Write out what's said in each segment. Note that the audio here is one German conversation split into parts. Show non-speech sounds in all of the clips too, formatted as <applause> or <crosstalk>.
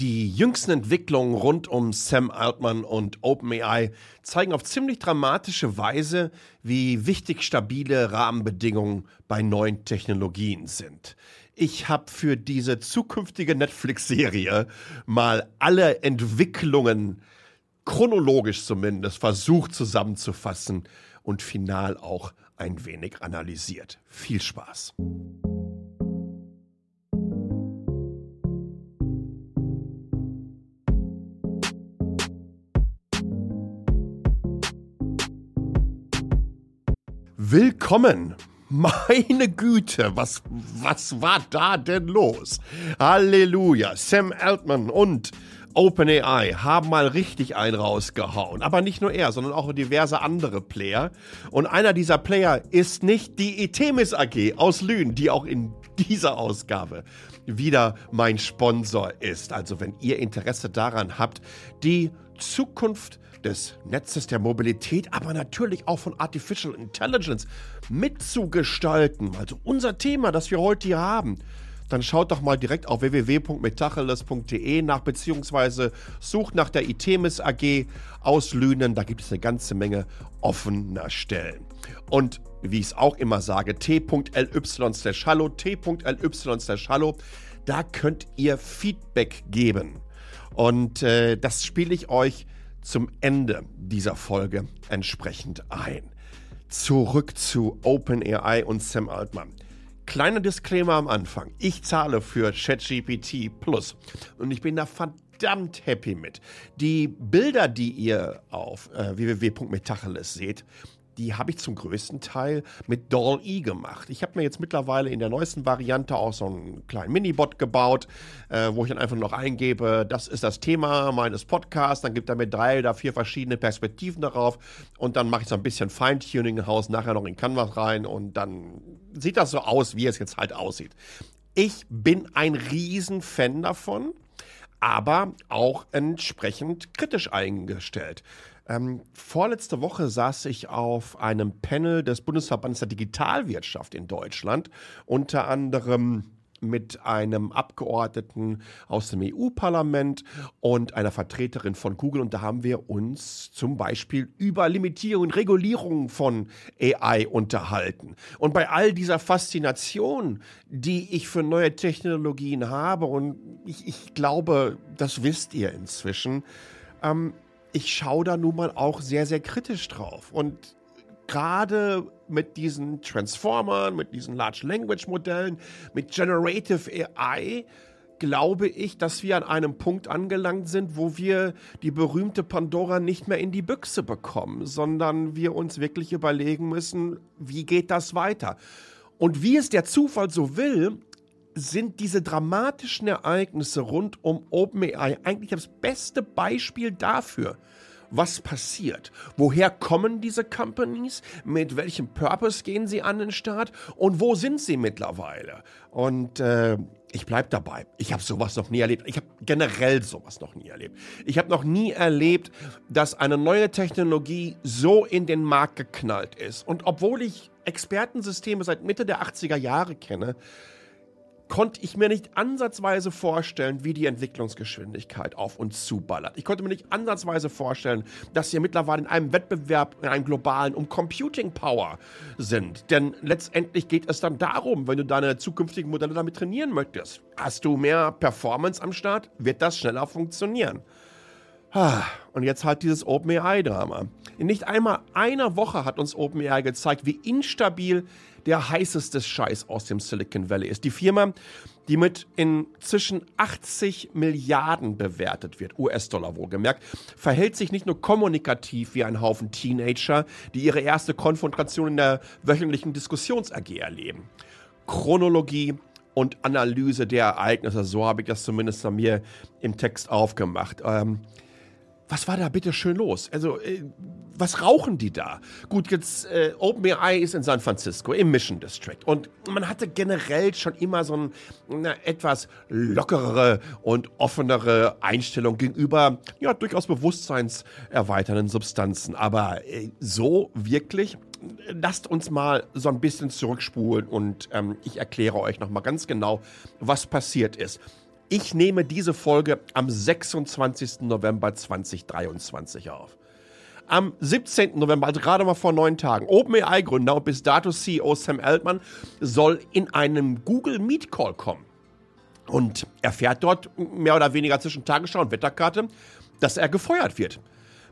Die jüngsten Entwicklungen rund um Sam Altman und OpenAI zeigen auf ziemlich dramatische Weise, wie wichtig stabile Rahmenbedingungen bei neuen Technologien sind. Ich habe für diese zukünftige Netflix-Serie mal alle Entwicklungen chronologisch zumindest versucht zusammenzufassen und final auch ein wenig analysiert. Viel Spaß. Willkommen. Meine Güte, was, was war da denn los? Halleluja. Sam Altman und OpenAI haben mal richtig einen rausgehauen. Aber nicht nur er, sondern auch diverse andere Player. Und einer dieser Player ist nicht die Itemis AG aus Lünen, die auch in dieser Ausgabe wieder mein Sponsor ist. Also wenn ihr Interesse daran habt, die Zukunft des Netzes der Mobilität, aber natürlich auch von Artificial Intelligence mitzugestalten. Also unser Thema, das wir heute hier haben. Dann schaut doch mal direkt auf www.metacheles.de nach, beziehungsweise sucht nach der Itemis AG aus Lünen. Da gibt es eine ganze Menge offener Stellen. Und wie ich es auch immer sage, t.ly slash hallo, t.ly slash hallo, da könnt ihr Feedback geben. Und äh, das spiele ich euch zum Ende dieser Folge entsprechend ein. Zurück zu OpenAI und Sam Altman. Kleiner Disclaimer am Anfang. Ich zahle für ChatGPT Plus und ich bin da verdammt happy mit. Die Bilder, die ihr auf äh, www.metacheles seht, die habe ich zum größten Teil mit Doll-E gemacht. Ich habe mir jetzt mittlerweile in der neuesten Variante auch so einen kleinen Minibot gebaut, äh, wo ich dann einfach noch eingebe, das ist das Thema meines Podcasts, dann gibt er mir drei oder vier verschiedene Perspektiven darauf und dann mache ich so ein bisschen Feintuning Haus, nachher noch in Canvas rein und dann sieht das so aus, wie es jetzt halt aussieht. Ich bin ein Riesenfan davon aber auch entsprechend kritisch eingestellt. Ähm, vorletzte Woche saß ich auf einem Panel des Bundesverbandes der Digitalwirtschaft in Deutschland, unter anderem mit einem Abgeordneten aus dem EU-Parlament und einer Vertreterin von Google. Und da haben wir uns zum Beispiel über Limitierung und Regulierung von AI unterhalten. Und bei all dieser Faszination, die ich für neue Technologien habe, und ich, ich glaube, das wisst ihr inzwischen, ähm, ich schaue da nun mal auch sehr, sehr kritisch drauf. Und gerade mit diesen Transformern, mit diesen Large Language Modellen, mit Generative AI, glaube ich, dass wir an einem Punkt angelangt sind, wo wir die berühmte Pandora nicht mehr in die Büchse bekommen, sondern wir uns wirklich überlegen müssen, wie geht das weiter? Und wie es der Zufall so will, sind diese dramatischen Ereignisse rund um OpenAI eigentlich das beste Beispiel dafür, was passiert. Woher kommen diese Companies? Mit welchem Purpose gehen sie an den Start? Und wo sind sie mittlerweile? Und äh, ich bleibe dabei. Ich habe sowas noch nie erlebt. Ich habe generell sowas noch nie erlebt. Ich habe noch nie erlebt, dass eine neue Technologie so in den Markt geknallt ist. Und obwohl ich Expertensysteme seit Mitte der 80er Jahre kenne, konnte ich mir nicht ansatzweise vorstellen, wie die Entwicklungsgeschwindigkeit auf uns zuballert. Ich konnte mir nicht ansatzweise vorstellen, dass wir mittlerweile in einem Wettbewerb, in einem globalen, um Computing Power sind. Denn letztendlich geht es dann darum, wenn du deine zukünftigen Modelle damit trainieren möchtest. Hast du mehr Performance am Start, wird das schneller funktionieren. Und jetzt halt dieses OpenAI-Drama. In nicht einmal einer Woche hat uns OpenAI gezeigt, wie instabil der heißeste Scheiß aus dem Silicon Valley ist. Die Firma, die mit inzwischen 80 Milliarden bewertet wird, US-Dollar wohlgemerkt, verhält sich nicht nur kommunikativ wie ein Haufen Teenager, die ihre erste Konfrontation in der wöchentlichen Diskussions-AG erleben. Chronologie, und Analyse der Ereignisse, so habe ich das zumindest bei mir im Text aufgemacht. Ähm, was war da bitte schön los? Also, äh, was rauchen die da? Gut, jetzt äh, OpenAI ist in San Francisco im Mission District und man hatte generell schon immer so ein, eine etwas lockerere und offenere Einstellung gegenüber ja durchaus bewusstseinserweiternden Substanzen, aber äh, so wirklich lasst uns mal so ein bisschen zurückspulen und ähm, ich erkläre euch noch mal ganz genau, was passiert ist. Ich nehme diese Folge am 26. November 2023 auf. Am 17. November, also gerade mal vor neun Tagen, OpenAI-Gründer und bis dato CEO Sam Altman soll in einem Google Meet Call kommen. Und erfährt dort mehr oder weniger zwischen Tagesschau und Wetterkarte, dass er gefeuert wird.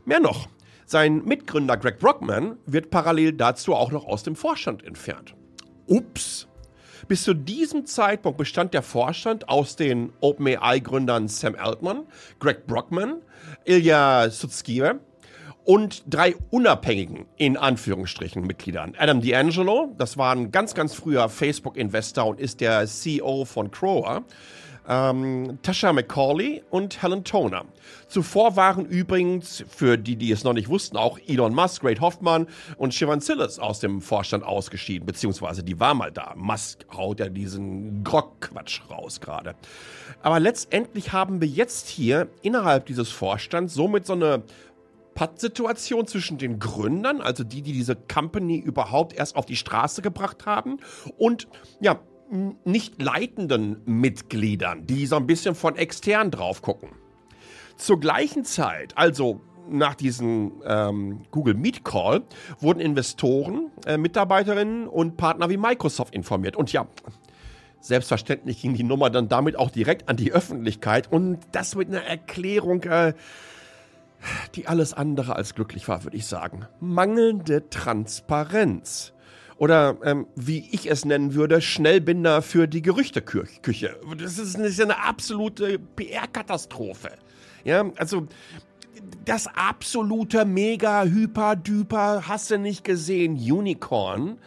Mehr noch, sein Mitgründer Greg Brockman wird parallel dazu auch noch aus dem Vorstand entfernt. Ups. Bis zu diesem Zeitpunkt bestand der Vorstand aus den OpenAI-Gründern Sam Altman, Greg Brockman, Ilya Sutskever und drei unabhängigen, in Anführungsstrichen, Mitgliedern. Adam D'Angelo, das war ein ganz, ganz früher Facebook-Investor und ist der CEO von Crower ähm, Tasha McCauley und Helen Toner. Zuvor waren übrigens, für die, die es noch nicht wussten, auch Elon Musk, Great Hoffman und Shivan Sillis aus dem Vorstand ausgeschieden, beziehungsweise die war mal da. Musk haut ja diesen Grog-Quatsch raus gerade. Aber letztendlich haben wir jetzt hier innerhalb dieses Vorstands somit so eine Pattsituation zwischen den Gründern, also die, die diese Company überhaupt erst auf die Straße gebracht haben, und ja, nicht leitenden Mitgliedern, die so ein bisschen von extern drauf gucken. Zur gleichen Zeit, also nach diesem ähm, Google Meet Call, wurden Investoren, äh, Mitarbeiterinnen und Partner wie Microsoft informiert. Und ja, selbstverständlich ging die Nummer dann damit auch direkt an die Öffentlichkeit und das mit einer Erklärung, äh, die alles andere als glücklich war, würde ich sagen. Mangelnde Transparenz oder ähm, wie ich es nennen würde, Schnellbinder für die Gerüchteküche. Das ist, eine absolute PR-Katastrophe. Ja, also das absolute mega hyper düper hast du nicht gesehen Unicorn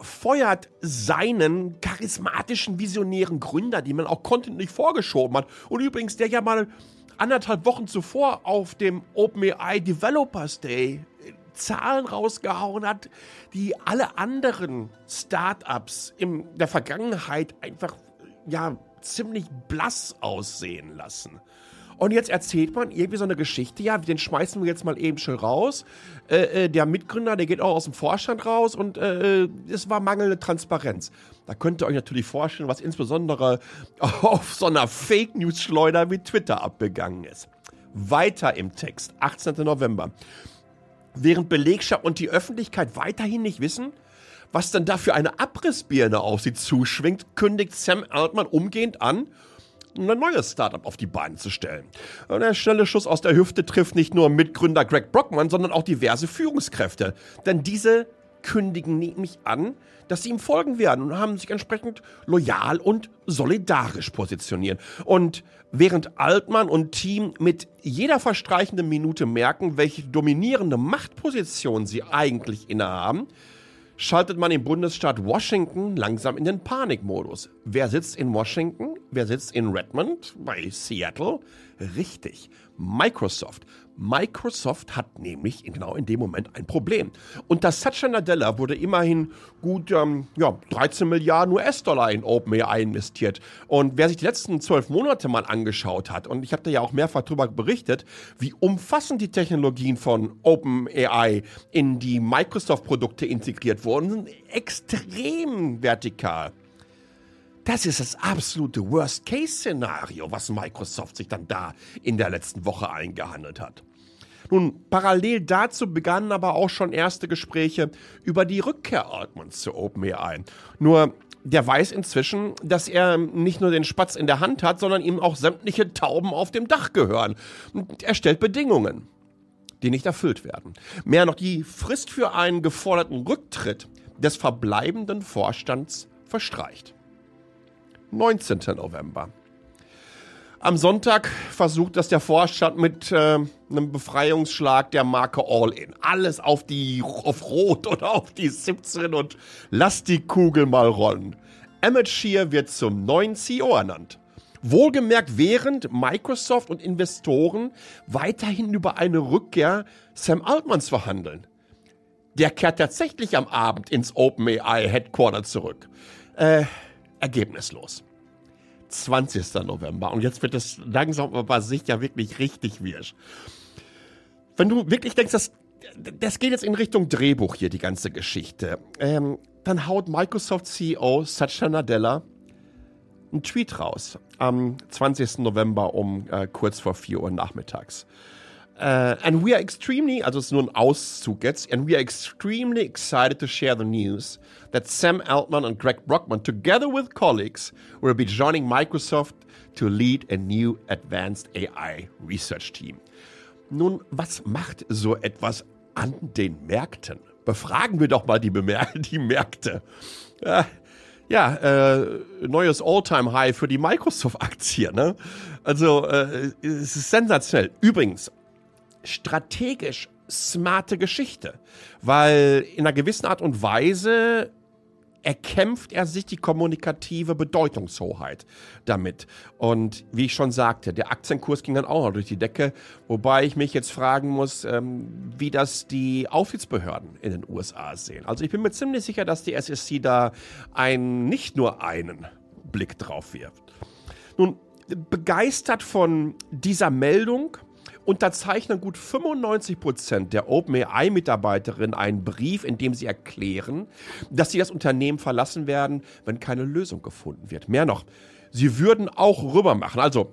feuert seinen charismatischen visionären Gründer, die man auch kontinuierlich vorgeschoben hat und übrigens der ja mal anderthalb Wochen zuvor auf dem OpenAI Developers Day Zahlen rausgehauen hat, die alle anderen Startups in der Vergangenheit einfach ja ziemlich blass aussehen lassen. Und jetzt erzählt man irgendwie so eine Geschichte, ja, den schmeißen wir jetzt mal eben schön raus. Äh, äh, der Mitgründer, der geht auch aus dem Vorstand raus und äh, es war mangelnde Transparenz. Da könnt ihr euch natürlich vorstellen, was insbesondere <laughs> auf so einer Fake News Schleuder wie Twitter abgegangen ist. Weiter im Text, 18. November. Während Belegschaft und die Öffentlichkeit weiterhin nicht wissen, was denn da für eine Abrissbirne auf sie zuschwingt, kündigt Sam Altman umgehend an, ein neues Startup auf die Beine zu stellen. Der schnelle Schuss aus der Hüfte trifft nicht nur Mitgründer Greg Brockman, sondern auch diverse Führungskräfte. Denn diese kündigen nämlich an, dass sie ihm folgen werden und haben sich entsprechend loyal und solidarisch positionieren. Und während Altmann und Team mit jeder verstreichenden Minute merken, welche dominierende Machtposition sie eigentlich innehaben, schaltet man im Bundesstaat Washington langsam in den Panikmodus. Wer sitzt in Washington? Wer sitzt in Redmond? Bei Seattle? Richtig, Microsoft. Microsoft hat nämlich genau in dem Moment ein Problem. Unter Satya Nadella wurde immerhin gut ähm, ja, 13 Milliarden US-Dollar in OpenAI investiert. Und wer sich die letzten zwölf Monate mal angeschaut hat, und ich habe da ja auch mehrfach darüber berichtet, wie umfassend die Technologien von OpenAI in die Microsoft-Produkte integriert wurden, sind extrem vertikal. Das ist das absolute Worst-Case-Szenario, was Microsoft sich dann da in der letzten Woche eingehandelt hat. Nun, parallel dazu begannen aber auch schon erste Gespräche über die Rückkehr Altmans zu OpenAI. Nur der weiß inzwischen, dass er nicht nur den Spatz in der Hand hat, sondern ihm auch sämtliche Tauben auf dem Dach gehören. Und er stellt Bedingungen, die nicht erfüllt werden. Mehr noch, die Frist für einen geforderten Rücktritt des verbleibenden Vorstands verstreicht. 19. November. Am Sonntag versucht das der Vorstand mit äh, einem Befreiungsschlag der Marke All In. Alles auf die auf Rot oder auf die 17 und lass die Kugel mal rollen. Emmett Shear wird zum neuen CEO ernannt. Wohlgemerkt, während Microsoft und Investoren weiterhin über eine Rückkehr Sam Altmans verhandeln. Der kehrt tatsächlich am Abend ins OpenAI Headquarter zurück. Äh, ergebnislos. 20. November. Und jetzt wird es langsam aber sicher wirklich richtig wirsch. Wenn du wirklich denkst, das, das geht jetzt in Richtung Drehbuch hier, die ganze Geschichte, ähm, dann haut Microsoft CEO Satya Nadella einen Tweet raus am 20. November um äh, kurz vor 4 Uhr nachmittags. Uh, and we are extremely, also es nur ein Auszug jetzt, and we are extremely excited to share the news that Sam Altman and Greg Brockman, together with colleagues, will be joining Microsoft to lead a new advanced AI research team. Nun, was macht so etwas an den Märkten? Befragen wir doch mal die, Bemer <laughs> die Märkte. Äh, ja, äh, neues All-Time-High für die Microsoft-Aktie. Ne? Also, äh, es ist sensationell. Übrigens, strategisch smarte Geschichte, weil in einer gewissen Art und Weise erkämpft er sich die kommunikative Bedeutungshoheit damit. Und wie ich schon sagte, der Aktienkurs ging dann auch noch durch die Decke, wobei ich mich jetzt fragen muss, ähm, wie das die Aufsichtsbehörden in den USA sehen. Also ich bin mir ziemlich sicher, dass die SEC da ein, nicht nur einen Blick drauf wirft. Nun, begeistert von dieser Meldung unterzeichnen gut 95 Prozent der OpenAI-Mitarbeiterinnen einen Brief, in dem sie erklären, dass sie das Unternehmen verlassen werden, wenn keine Lösung gefunden wird. Mehr noch, sie würden auch rüber machen, also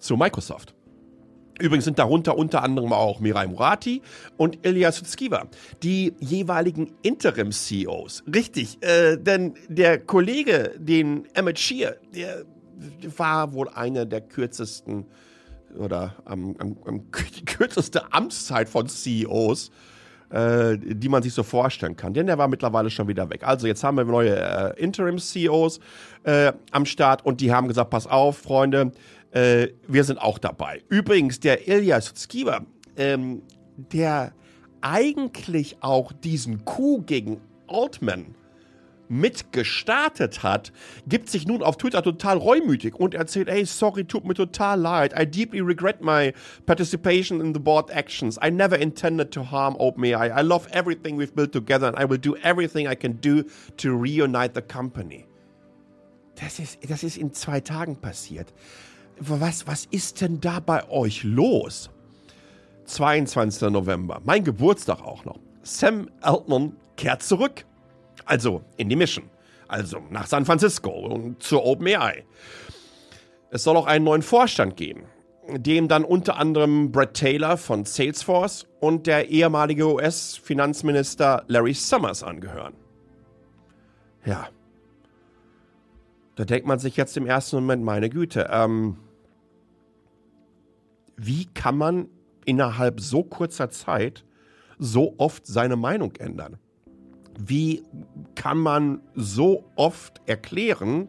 zu Microsoft. Übrigens sind darunter unter anderem auch Mirai Murati und Ilya Sutskever, die jeweiligen Interim-CEOs. Richtig, äh, denn der Kollege, den Emmett Shear, der war wohl einer der kürzesten oder am, am, am die kürzeste Amtszeit von CEOs, äh, die man sich so vorstellen kann. Denn der war mittlerweile schon wieder weg. Also jetzt haben wir neue äh, Interim-CEOs äh, am Start und die haben gesagt, pass auf, Freunde, äh, wir sind auch dabei. Übrigens, der Ilya Skiver, ähm, der eigentlich auch diesen Coup gegen Altman mitgestartet hat, gibt sich nun auf Twitter total reumütig und erzählt, hey, sorry, tut mir total leid. I deeply regret my participation in the board actions. I never intended to harm OpenAI. I love everything we've built together and I will do everything I can do to reunite the company. Das ist, das ist in zwei Tagen passiert. Was, was ist denn da bei euch los? 22. November, mein Geburtstag auch noch. Sam Altman kehrt zurück. Also in die Mission. Also nach San Francisco und zur OpenAI. Es soll auch einen neuen Vorstand geben, dem dann unter anderem Brett Taylor von Salesforce und der ehemalige US-Finanzminister Larry Summers angehören. Ja. Da denkt man sich jetzt im ersten Moment, meine Güte, ähm, wie kann man innerhalb so kurzer Zeit so oft seine Meinung ändern? Wie kann man so oft erklären,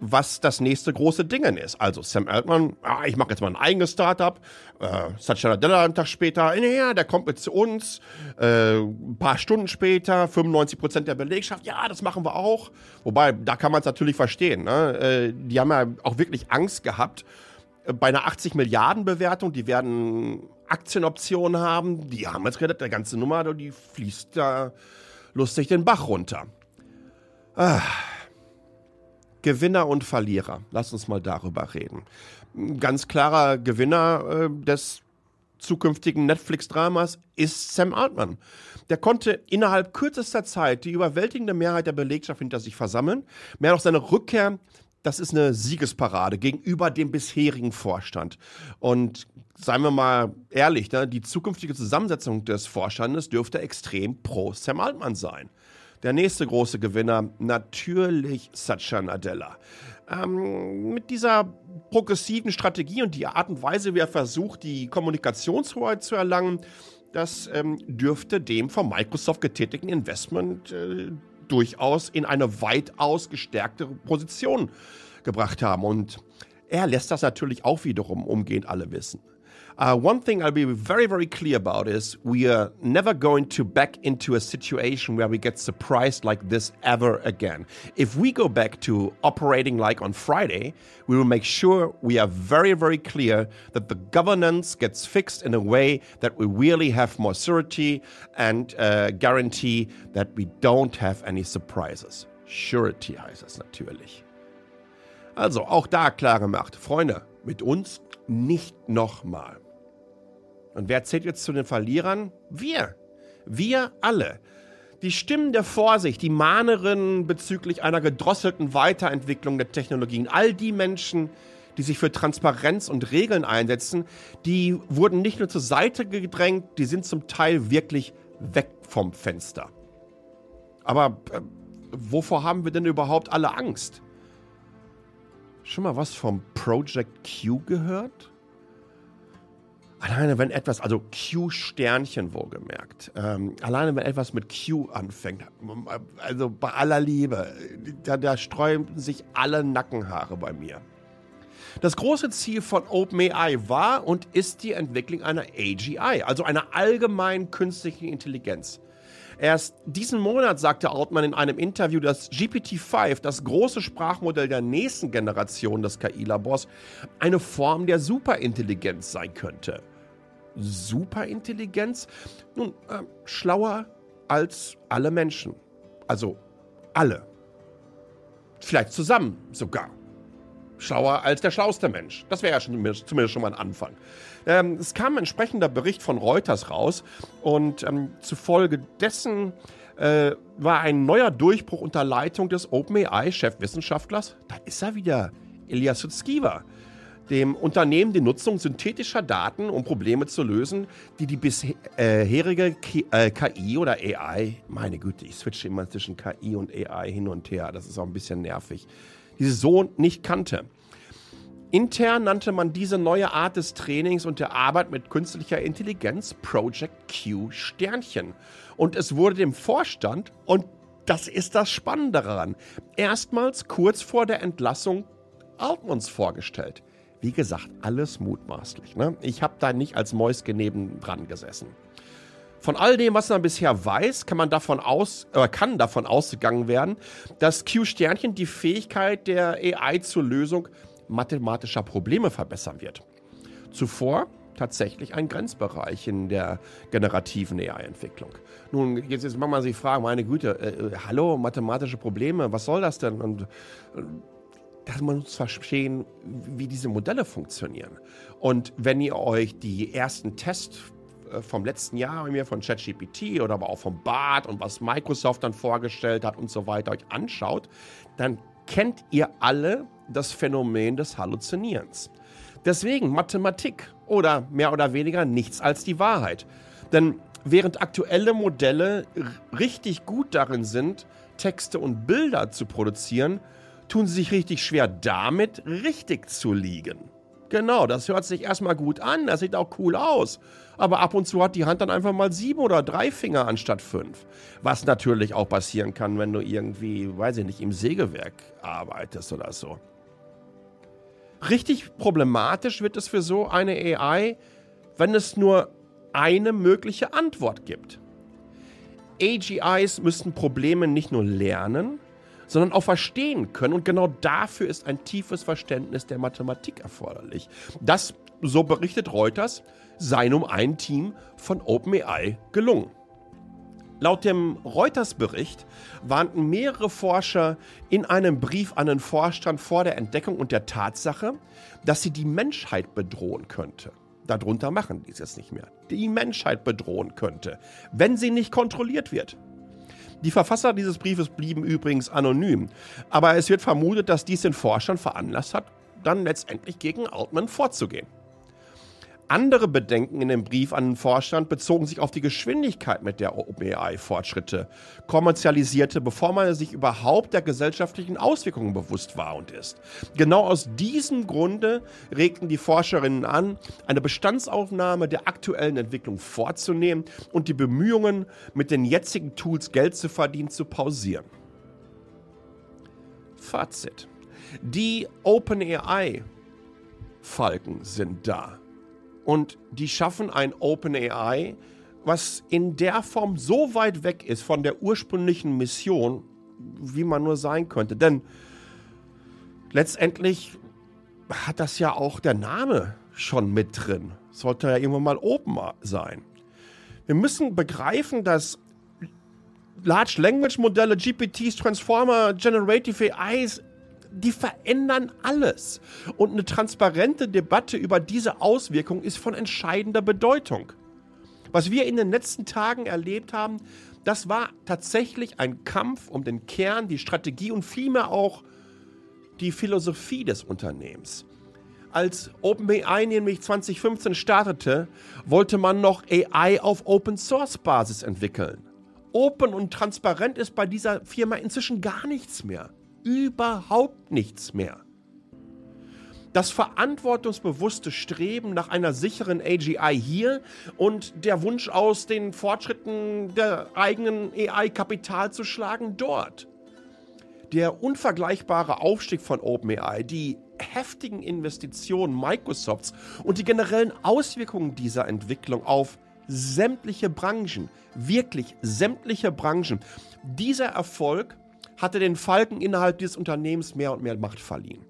was das nächste große Ding ist. Also Sam Altman, ah, ich mache jetzt mal ein eigenes Startup. Äh, Satya Nadella einen Tag später, naja, der kommt mit zu uns. Äh, ein paar Stunden später, 95 Prozent der Belegschaft, ja, das machen wir auch. Wobei, da kann man es natürlich verstehen. Ne? Äh, die haben ja auch wirklich Angst gehabt. Äh, bei einer 80 Milliarden Bewertung, die werden Aktienoptionen haben. Die haben jetzt gedacht, der ganze Nummer, die fließt da lustig den Bach runter. Ah. Gewinner und Verlierer. Lass uns mal darüber reden. Ganz klarer Gewinner äh, des zukünftigen Netflix-Dramas ist Sam Altman. Der konnte innerhalb kürzester Zeit die überwältigende Mehrheit der Belegschaft hinter sich versammeln. Mehr noch seine Rückkehr, das ist eine Siegesparade gegenüber dem bisherigen Vorstand. Und seien wir mal ehrlich, ne, die zukünftige Zusammensetzung des Vorstandes dürfte extrem pro Sam Altman sein. Der nächste große Gewinner, natürlich Satya Nadella. Ähm, mit dieser progressiven Strategie und die Art und Weise, wie er versucht, die Kommunikationshoheit zu erlangen, das ähm, dürfte dem von Microsoft getätigten Investment äh, durchaus in eine weitaus gestärkte Position gebracht haben. Und er lässt das natürlich auch wiederum umgehend alle wissen. Uh, one thing I'll be very, very clear about is we are never going to back into a situation where we get surprised like this ever again. If we go back to operating like on Friday, we will make sure we are very, very clear that the governance gets fixed in a way that we really have more certainty and uh, guarantee that we don't have any surprises. Surety heißt es natürlich. Also auch da klare Macht. Freunde, mit uns nicht nochmal. Und wer zählt jetzt zu den Verlierern? Wir. Wir alle. Die Stimmen der Vorsicht, die Mahnerinnen bezüglich einer gedrosselten Weiterentwicklung der Technologien, all die Menschen, die sich für Transparenz und Regeln einsetzen, die wurden nicht nur zur Seite gedrängt, die sind zum Teil wirklich weg vom Fenster. Aber äh, wovor haben wir denn überhaupt alle Angst? Schon mal was vom Project Q gehört? Alleine wenn etwas, also Q-Sternchen wohlgemerkt, ähm, alleine wenn etwas mit Q anfängt, also bei aller Liebe, da, da sträubten sich alle Nackenhaare bei mir. Das große Ziel von OpenAI war und ist die Entwicklung einer AGI, also einer allgemeinen künstlichen Intelligenz. Erst diesen Monat sagte Altman in einem Interview, dass GPT-5, das große Sprachmodell der nächsten Generation des KI-Labors, eine Form der Superintelligenz sein könnte. Superintelligenz? Nun, äh, schlauer als alle Menschen. Also alle. Vielleicht zusammen sogar. Schlauer als der schlauste Mensch. Das wäre ja schon, zumindest schon mal ein Anfang. Ähm, es kam ein entsprechender Bericht von Reuters raus und ähm, zufolge dessen äh, war ein neuer Durchbruch unter Leitung des OpenAI-Chefwissenschaftlers, da ist er wieder, Elias Sutskiva, dem Unternehmen die Nutzung synthetischer Daten, um Probleme zu lösen, die die bisherige KI äh, oder AI, meine Güte, ich switche immer zwischen KI und AI hin und her, das ist auch ein bisschen nervig, diese so nicht kannte. Intern nannte man diese neue Art des Trainings und der Arbeit mit künstlicher Intelligenz Project Q Sternchen. Und es wurde dem Vorstand, und das ist das Spannende daran, erstmals kurz vor der Entlassung Altmans vorgestellt. Wie gesagt, alles mutmaßlich. Ne? Ich habe da nicht als Mäuske neben dran gesessen. Von all dem, was man bisher weiß, kann man davon aus, äh, kann davon ausgegangen werden, dass Q-Sternchen die Fähigkeit der AI zur Lösung mathematischer Probleme verbessern wird. Zuvor tatsächlich ein Grenzbereich in der generativen AI-Entwicklung. Nun, jetzt, jetzt mag man sich fragen, meine Güte, äh, äh, hallo, mathematische Probleme, was soll das denn? Und äh, man muss verstehen, wie diese Modelle funktionieren. Und wenn ihr euch die ersten Tests äh, vom letzten Jahr von ChatGPT oder aber auch vom BART und was Microsoft dann vorgestellt hat und so weiter euch anschaut, dann kennt ihr alle das Phänomen des Halluzinierens. Deswegen Mathematik oder mehr oder weniger nichts als die Wahrheit. Denn während aktuelle Modelle richtig gut darin sind, Texte und Bilder zu produzieren, tun sie sich richtig schwer damit, richtig zu liegen. Genau, das hört sich erstmal gut an, das sieht auch cool aus. Aber ab und zu hat die Hand dann einfach mal sieben oder drei Finger anstatt fünf. Was natürlich auch passieren kann, wenn du irgendwie, weiß ich nicht, im Sägewerk arbeitest oder so. Richtig problematisch wird es für so eine AI, wenn es nur eine mögliche Antwort gibt. AGIs müssten Probleme nicht nur lernen, sondern auch verstehen können. Und genau dafür ist ein tiefes Verständnis der Mathematik erforderlich. Das, so berichtet Reuters, sei um ein Team von OpenAI gelungen. Laut dem Reuters-Bericht warnten mehrere Forscher in einem Brief an den Vorstand vor der Entdeckung und der Tatsache, dass sie die Menschheit bedrohen könnte. Darunter machen die es jetzt nicht mehr. Die Menschheit bedrohen könnte, wenn sie nicht kontrolliert wird. Die Verfasser dieses Briefes blieben übrigens anonym, aber es wird vermutet, dass dies den Forschern veranlasst hat, dann letztendlich gegen Altman vorzugehen. Andere Bedenken in dem Brief an den Vorstand bezogen sich auf die Geschwindigkeit, mit der OpenAI Fortschritte kommerzialisierte, bevor man sich überhaupt der gesellschaftlichen Auswirkungen bewusst war und ist. Genau aus diesem Grunde regten die Forscherinnen an, eine Bestandsaufnahme der aktuellen Entwicklung vorzunehmen und die Bemühungen, mit den jetzigen Tools Geld zu verdienen, zu pausieren. Fazit. Die OpenAI Falken sind da. Und die schaffen ein OpenAI, was in der Form so weit weg ist von der ursprünglichen Mission, wie man nur sein könnte. Denn letztendlich hat das ja auch der Name schon mit drin. Sollte ja irgendwann mal Open sein. Wir müssen begreifen, dass Large Language Modelle, GPTs, Transformer, Generative AIs die verändern alles. Und eine transparente Debatte über diese Auswirkungen ist von entscheidender Bedeutung. Was wir in den letzten Tagen erlebt haben, das war tatsächlich ein Kampf um den Kern, die Strategie und vielmehr auch die Philosophie des Unternehmens. Als OpenAI nämlich 2015 startete, wollte man noch AI auf Open Source Basis entwickeln. Open und transparent ist bei dieser Firma inzwischen gar nichts mehr. Überhaupt nichts mehr. Das verantwortungsbewusste Streben nach einer sicheren AGI hier und der Wunsch aus den Fortschritten der eigenen AI Kapital zu schlagen dort. Der unvergleichbare Aufstieg von OpenAI, die heftigen Investitionen Microsofts und die generellen Auswirkungen dieser Entwicklung auf sämtliche Branchen, wirklich sämtliche Branchen. Dieser Erfolg hatte den Falken innerhalb dieses Unternehmens mehr und mehr Macht verliehen.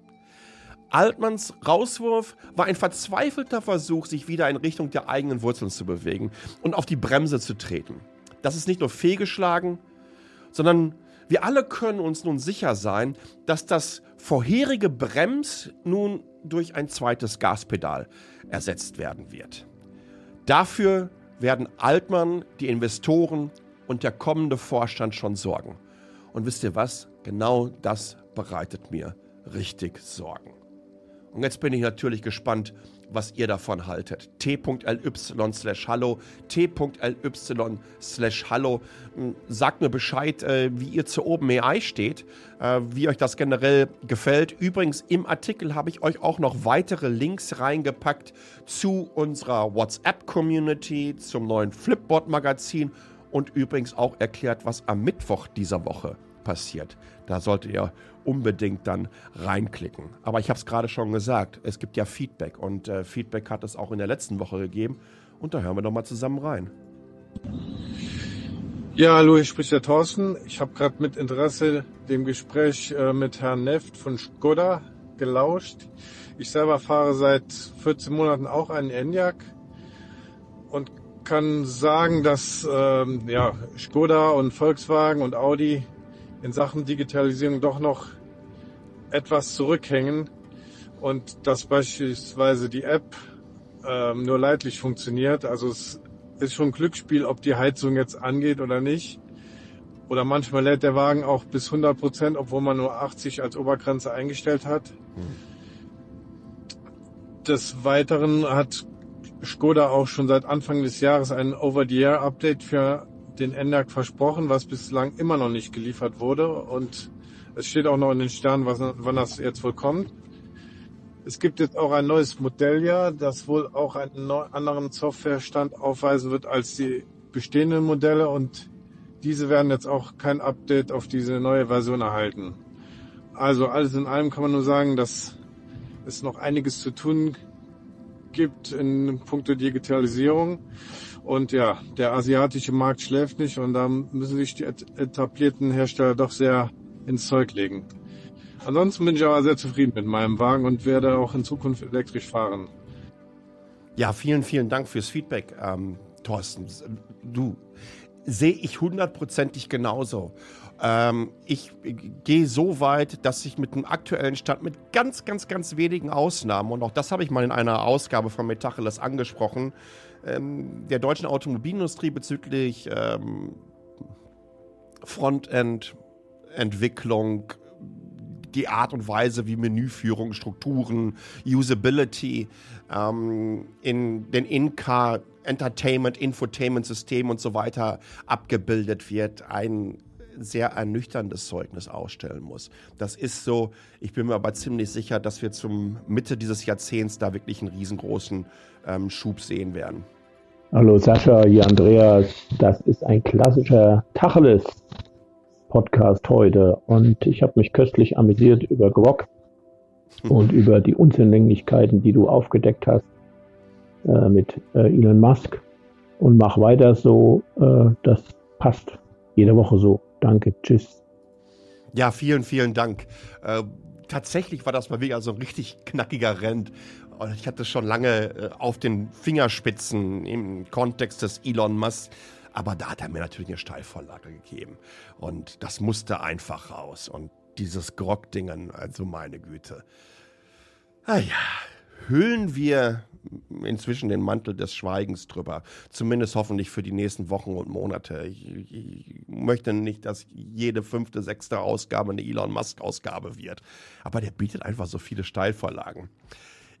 Altmanns Rauswurf war ein verzweifelter Versuch, sich wieder in Richtung der eigenen Wurzeln zu bewegen und auf die Bremse zu treten. Das ist nicht nur fehlgeschlagen, sondern wir alle können uns nun sicher sein, dass das vorherige Brems nun durch ein zweites Gaspedal ersetzt werden wird. Dafür werden Altmann, die Investoren und der kommende Vorstand schon sorgen. Und wisst ihr was? Genau das bereitet mir richtig Sorgen. Und jetzt bin ich natürlich gespannt, was ihr davon haltet. t.ly slash hallo, t.ly slash hallo. Hm, sagt mir Bescheid, äh, wie ihr zu OpenAI steht, äh, wie euch das generell gefällt. Übrigens, im Artikel habe ich euch auch noch weitere Links reingepackt zu unserer WhatsApp-Community, zum neuen Flipboard-Magazin und übrigens auch erklärt, was am Mittwoch dieser Woche passiert. Da solltet ihr unbedingt dann reinklicken. Aber ich habe es gerade schon gesagt, es gibt ja Feedback und äh, Feedback hat es auch in der letzten Woche gegeben. Und da hören wir doch mal zusammen rein. Ja, hallo, hier spricht der Thorsten. Ich habe gerade mit Interesse dem Gespräch äh, mit Herrn Neft von Skoda gelauscht. Ich selber fahre seit 14 Monaten auch einen Enyaq und kann sagen, dass ähm, ja, Skoda und Volkswagen und Audi in Sachen Digitalisierung doch noch etwas zurückhängen und dass beispielsweise die App ähm, nur leidlich funktioniert. Also es ist schon ein Glücksspiel, ob die Heizung jetzt angeht oder nicht. Oder manchmal lädt der Wagen auch bis 100 Prozent, obwohl man nur 80 als Obergrenze eingestellt hat. Des Weiteren hat Skoda auch schon seit Anfang des Jahres ein Over-the-Air-Update für den Enyaq versprochen, was bislang immer noch nicht geliefert wurde. Und es steht auch noch in den Sternen, was, wann das jetzt wohl kommt. Es gibt jetzt auch ein neues Modelljahr, das wohl auch einen anderen Softwarestand aufweisen wird als die bestehenden Modelle und diese werden jetzt auch kein Update auf diese neue Version erhalten. Also alles in allem kann man nur sagen, dass es noch einiges zu tun gibt in puncto Digitalisierung. Und ja, der asiatische Markt schläft nicht und da müssen sich die etablierten Hersteller doch sehr ins Zeug legen. Ansonsten bin ich aber sehr zufrieden mit meinem Wagen und werde auch in Zukunft elektrisch fahren. Ja, vielen, vielen Dank fürs Feedback, ähm, Thorsten. Du, sehe ich hundertprozentig genauso. Ähm, ich gehe so weit, dass ich mit dem aktuellen Stand mit ganz, ganz, ganz wenigen Ausnahmen, und auch das habe ich mal in einer Ausgabe von Metacheles angesprochen, ähm, der deutschen Automobilindustrie bezüglich ähm, Frontend-Entwicklung, die Art und Weise, wie Menüführung, Strukturen, Usability ähm, in den In-Car Entertainment, Infotainment-System und so weiter abgebildet wird, ein sehr ernüchterndes Zeugnis ausstellen muss. Das ist so, ich bin mir aber ziemlich sicher, dass wir zum Mitte dieses Jahrzehnts da wirklich einen riesengroßen ähm, Schub sehen werden. Hallo Sascha, hier Andreas. Das ist ein klassischer Tacheles-Podcast heute und ich habe mich köstlich amüsiert über Grog und über die Unzulänglichkeiten, die du aufgedeckt hast äh, mit äh, Elon Musk und mach weiter so. Äh, das passt jede Woche so. Danke, tschüss. Ja, vielen, vielen Dank. Äh, tatsächlich war das mal wieder so ein richtig knackiger Rent. Ich hatte schon lange äh, auf den Fingerspitzen im Kontext des Elon Musk. Aber da hat er mir natürlich eine Steilvorlage gegeben. Und das musste einfach raus. Und dieses Grog-Dingen, also meine Güte. Ah ja, hüllen wir inzwischen den Mantel des Schweigens drüber. Zumindest hoffentlich für die nächsten Wochen und Monate. Ich, ich möchte nicht, dass jede fünfte, sechste Ausgabe eine Elon Musk-Ausgabe wird. Aber der bietet einfach so viele Steilvorlagen.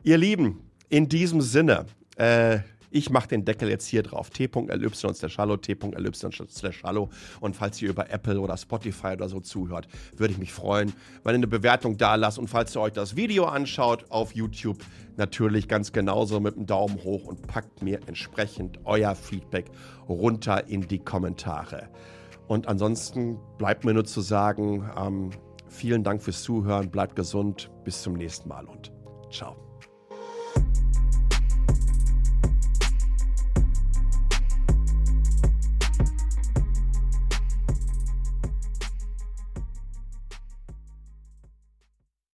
Ihr Lieben, in diesem Sinne, äh, ich mache den Deckel jetzt hier drauf. t.ly slash hallo, t.ly slash hallo. Und falls ihr über Apple oder Spotify oder so zuhört, würde ich mich freuen, wenn ihr eine Bewertung da lasst. Und falls ihr euch das Video anschaut auf YouTube, natürlich ganz genauso mit einem Daumen hoch und packt mir entsprechend euer Feedback runter in die Kommentare. Und ansonsten bleibt mir nur zu sagen, ähm, vielen Dank fürs Zuhören, bleibt gesund, bis zum nächsten Mal und ciao.